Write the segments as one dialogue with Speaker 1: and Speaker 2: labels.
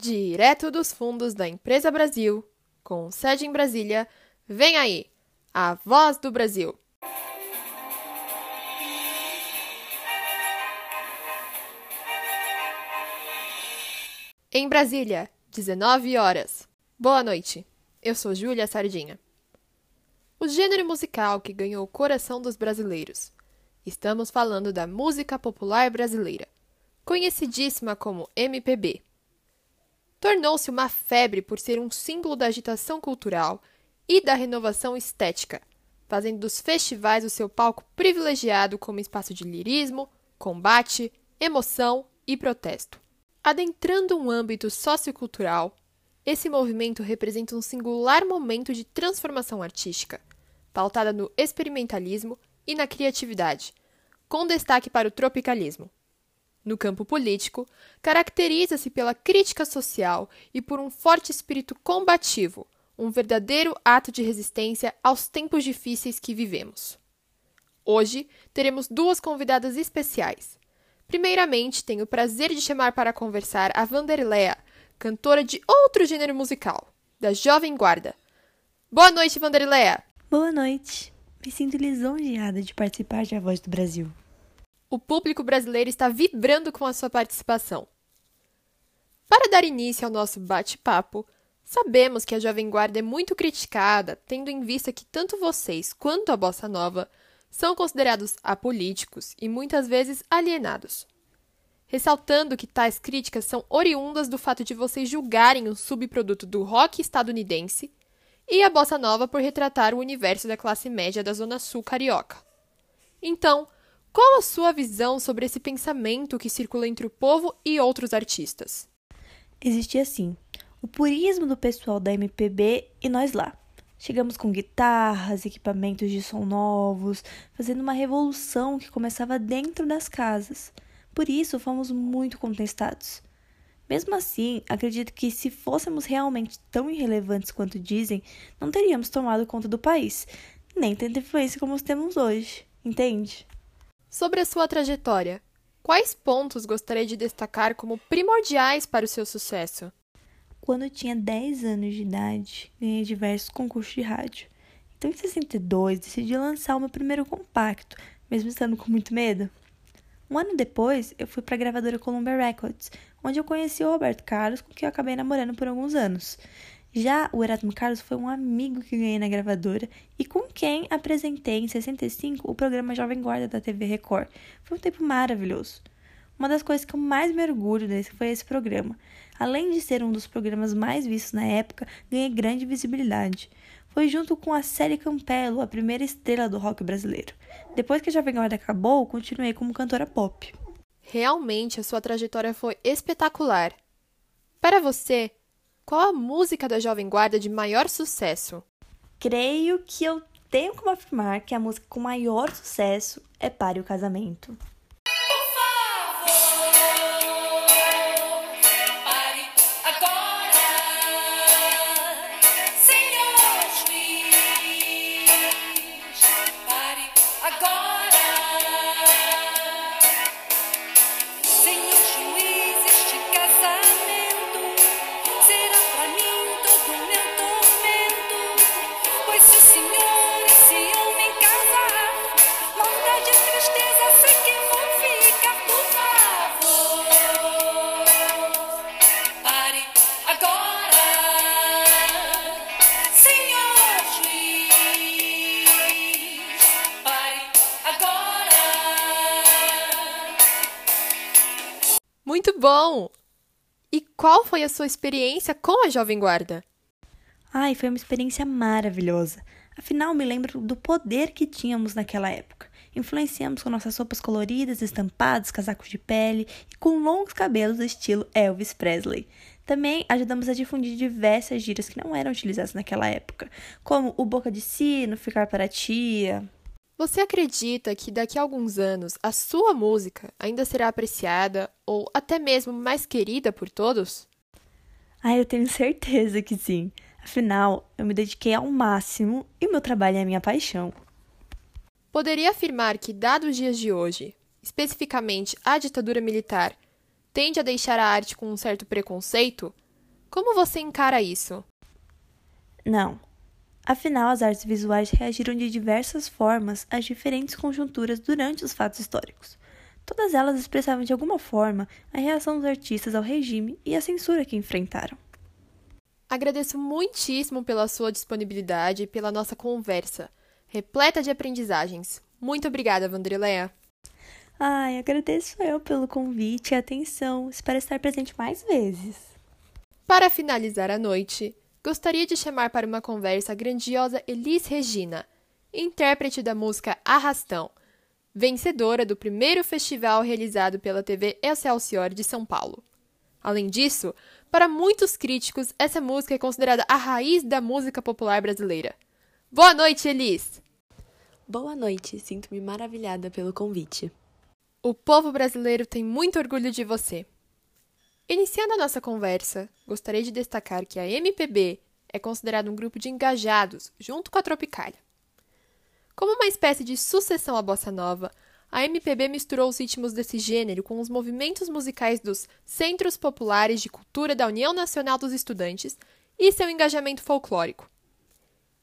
Speaker 1: Direto dos fundos da Empresa Brasil, com sede em Brasília, vem aí, a voz do Brasil. Em Brasília, 19 horas. Boa noite. Eu sou Júlia Sardinha. O gênero musical que ganhou o coração dos brasileiros. Estamos falando da música popular brasileira, conhecidíssima como MPB tornou-se uma febre por ser um símbolo da agitação cultural e da renovação estética, fazendo dos festivais o seu palco privilegiado como espaço de lirismo, combate, emoção e protesto. Adentrando um âmbito sociocultural, esse movimento representa um singular momento de transformação artística, pautada no experimentalismo e na criatividade, com destaque para o tropicalismo. No campo político, caracteriza-se pela crítica social e por um forte espírito combativo, um verdadeiro ato de resistência aos tempos difíceis que vivemos. Hoje teremos duas convidadas especiais. Primeiramente, tenho o prazer de chamar para conversar a Vanderleia, cantora de outro gênero musical, da Jovem Guarda. Boa noite, Vanderleia!
Speaker 2: Boa noite! Me sinto lisonjeada de participar de A Voz do Brasil.
Speaker 1: O público brasileiro está vibrando com a sua participação. Para dar início ao nosso bate-papo, sabemos que a Jovem Guarda é muito criticada, tendo em vista que tanto vocês quanto a Bossa Nova são considerados apolíticos e muitas vezes alienados. Ressaltando que tais críticas são oriundas do fato de vocês julgarem um subproduto do rock estadunidense e a bossa nova por retratar o universo da classe média da Zona Sul carioca. Então, qual a sua visão sobre esse pensamento que circula entre o povo e outros artistas?
Speaker 2: Existia assim, o purismo do pessoal da MPB e nós lá. Chegamos com guitarras, equipamentos de som novos, fazendo uma revolução que começava dentro das casas. Por isso, fomos muito contestados. Mesmo assim, acredito que se fôssemos realmente tão irrelevantes quanto dizem, não teríamos tomado conta do país, nem tanta influência como temos hoje, entende?
Speaker 1: Sobre a sua trajetória, quais pontos gostaria de destacar como primordiais para o seu sucesso?
Speaker 2: Quando eu tinha 10 anos de idade, ganhei diversos concursos de rádio. Então, em 62, decidi lançar o meu primeiro compacto, mesmo estando com muito medo. Um ano depois, eu fui para a gravadora Columbia Records, onde eu conheci o Roberto Carlos, com quem eu acabei namorando por alguns anos. Já o Erasmo Carlos foi um amigo que ganhei na gravadora e com quem apresentei em 65 o programa Jovem Guarda da TV Record. Foi um tempo maravilhoso. Uma das coisas que eu mais me orgulho desse foi esse programa. Além de ser um dos programas mais vistos na época, ganhei grande visibilidade. Foi junto com a Célia Campello a primeira estrela do rock brasileiro. Depois que a Jovem Guarda acabou, continuei como cantora pop.
Speaker 1: Realmente a sua trajetória foi espetacular. Para você, qual a música da Jovem Guarda de maior sucesso?
Speaker 2: Creio que eu tenho como afirmar que a música com maior sucesso é Pare o Casamento.
Speaker 1: Muito bom! E qual foi a sua experiência com a Jovem Guarda?
Speaker 2: Ai, foi uma experiência maravilhosa. Afinal, me lembro do poder que tínhamos naquela época. Influenciamos com nossas roupas coloridas, estampadas, casacos de pele e com longos cabelos estilo Elvis Presley. Também ajudamos a difundir diversas gírias que não eram utilizadas naquela época, como o boca de sino, ficar para tia,
Speaker 1: você acredita que daqui a alguns anos a sua música ainda será apreciada ou até mesmo mais querida por todos?
Speaker 2: Ah, eu tenho certeza que sim. Afinal, eu me dediquei ao máximo e meu trabalho é a minha paixão.
Speaker 1: Poderia afirmar que, dados os dias de hoje, especificamente a ditadura militar, tende a deixar a arte com um certo preconceito, Como você encara isso?
Speaker 2: Não. Afinal, as artes visuais reagiram de diversas formas às diferentes conjunturas durante os fatos históricos. Todas elas expressavam de alguma forma a reação dos artistas ao regime e a censura que enfrentaram.
Speaker 1: Agradeço muitíssimo pela sua disponibilidade e pela nossa conversa, repleta de aprendizagens. Muito obrigada, Vandrileia.
Speaker 2: Ai, agradeço eu pelo convite e atenção. Espero estar presente mais vezes.
Speaker 1: Para finalizar a noite, gostaria de chamar para uma conversa a grandiosa Elis Regina, intérprete da música Arrastão, vencedora do primeiro festival realizado pela TV Excelsior de São Paulo. Além disso, para muitos críticos, essa música é considerada a raiz da música popular brasileira. Boa noite, Elis!
Speaker 3: Boa noite, sinto-me maravilhada pelo convite.
Speaker 1: O povo brasileiro tem muito orgulho de você. Iniciando a nossa conversa, gostaria de destacar que a MPB é considerada um grupo de engajados, junto com a Tropicália. Como uma espécie de sucessão à bossa nova, a MPB misturou os ritmos desse gênero com os movimentos musicais dos Centros Populares de Cultura da União Nacional dos Estudantes e seu engajamento folclórico.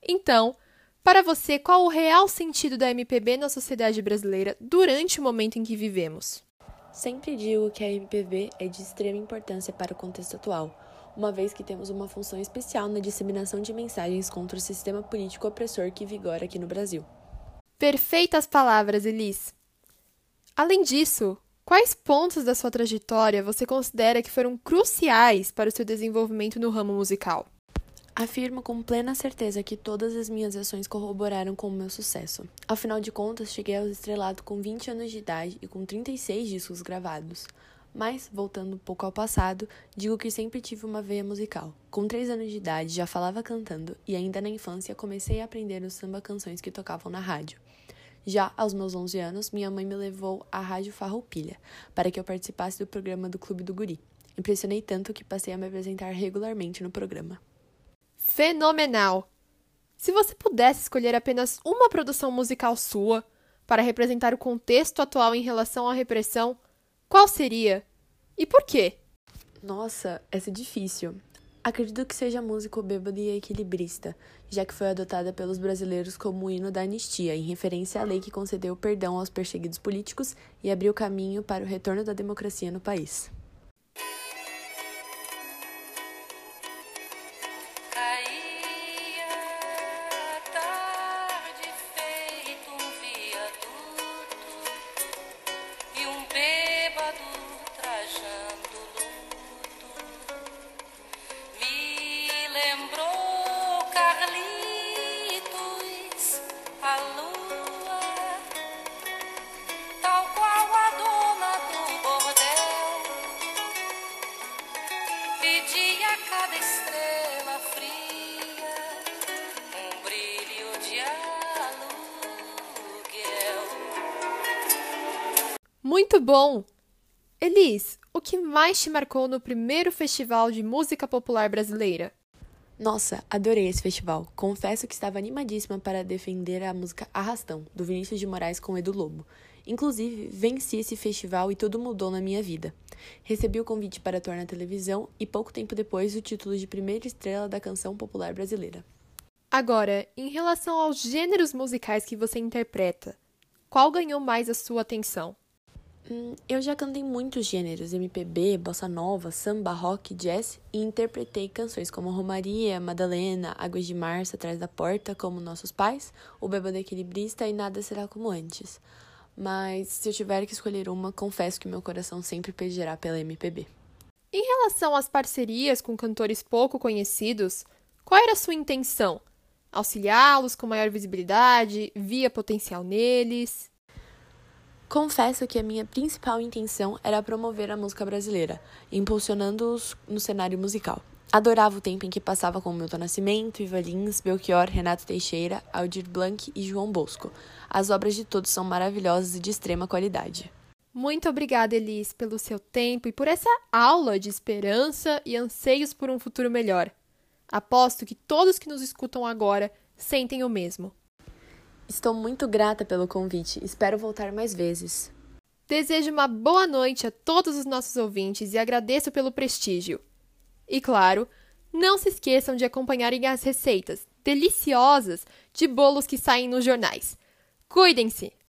Speaker 1: Então, para você, qual o real sentido da MPB na sociedade brasileira durante o momento em que vivemos?
Speaker 3: Sempre digo que a MPB é de extrema importância para o contexto atual, uma vez que temos uma função especial na disseminação de mensagens contra o sistema político opressor que vigora aqui no Brasil.
Speaker 1: Perfeitas palavras, Elis. Além disso, quais pontos da sua trajetória você considera que foram cruciais para o seu desenvolvimento no ramo musical?
Speaker 3: Afirmo com plena certeza que todas as minhas ações corroboraram com o meu sucesso. Afinal de contas, cheguei ao estrelado com 20 anos de idade e com 36 discos gravados. Mas, voltando um pouco ao passado, digo que sempre tive uma veia musical. Com 3 anos de idade já falava cantando e ainda na infância comecei a aprender os samba canções que tocavam na rádio. Já aos meus 11 anos, minha mãe me levou à Rádio Farroupilha para que eu participasse do programa do Clube do Guri. Impressionei tanto que passei a me apresentar regularmente no programa.
Speaker 1: Fenomenal! Se você pudesse escolher apenas uma produção musical sua para representar o contexto atual em relação à repressão, qual seria? E por quê?
Speaker 3: Nossa, essa é difícil. Acredito que seja a música Bêbado e Equilibrista, já que foi adotada pelos brasileiros como o hino da anistia, em referência à lei que concedeu perdão aos perseguidos políticos e abriu caminho para o retorno da democracia no país.
Speaker 1: Muito bom! Elis, o que mais te marcou no primeiro festival de música popular brasileira?
Speaker 3: Nossa, adorei esse festival. Confesso que estava animadíssima para defender a música Arrastão, do Vinícius de Moraes com Edu Lobo. Inclusive, venci esse festival e tudo mudou na minha vida. Recebi o convite para atuar na televisão e pouco tempo depois o título de primeira estrela da canção popular brasileira.
Speaker 1: Agora, em relação aos gêneros musicais que você interpreta, qual ganhou mais a sua atenção?
Speaker 3: Hum, eu já cantei muitos gêneros, MPB, bossa nova, samba, rock, jazz e interpretei canções como Romaria, Madalena, Águas de Março, Atrás da Porta, como Nossos Pais, O Bêbado Equilibrista e Nada Será Como Antes. Mas se eu tiver que escolher uma, confesso que meu coração sempre pedirá pela MPB.
Speaker 1: Em relação às parcerias com cantores pouco conhecidos, qual era a sua intenção? Auxiliá-los com maior visibilidade? Via potencial neles?
Speaker 3: Confesso que a minha principal intenção era promover a música brasileira, impulsionando-os no cenário musical. Adorava o tempo em que passava com Milton Nascimento, Iva Lins, Belchior, Renato Teixeira, Aldir Blanc e João Bosco. As obras de todos são maravilhosas e de extrema qualidade.
Speaker 1: Muito obrigada, Elis, pelo seu tempo e por essa aula de esperança e anseios por um futuro melhor. Aposto que todos que nos escutam agora sentem o mesmo.
Speaker 3: Estou muito grata pelo convite. Espero voltar mais vezes.
Speaker 1: Desejo uma boa noite a todos os nossos ouvintes e agradeço pelo prestígio. E claro, não se esqueçam de acompanharem as receitas deliciosas de bolos que saem nos jornais. Cuidem-se!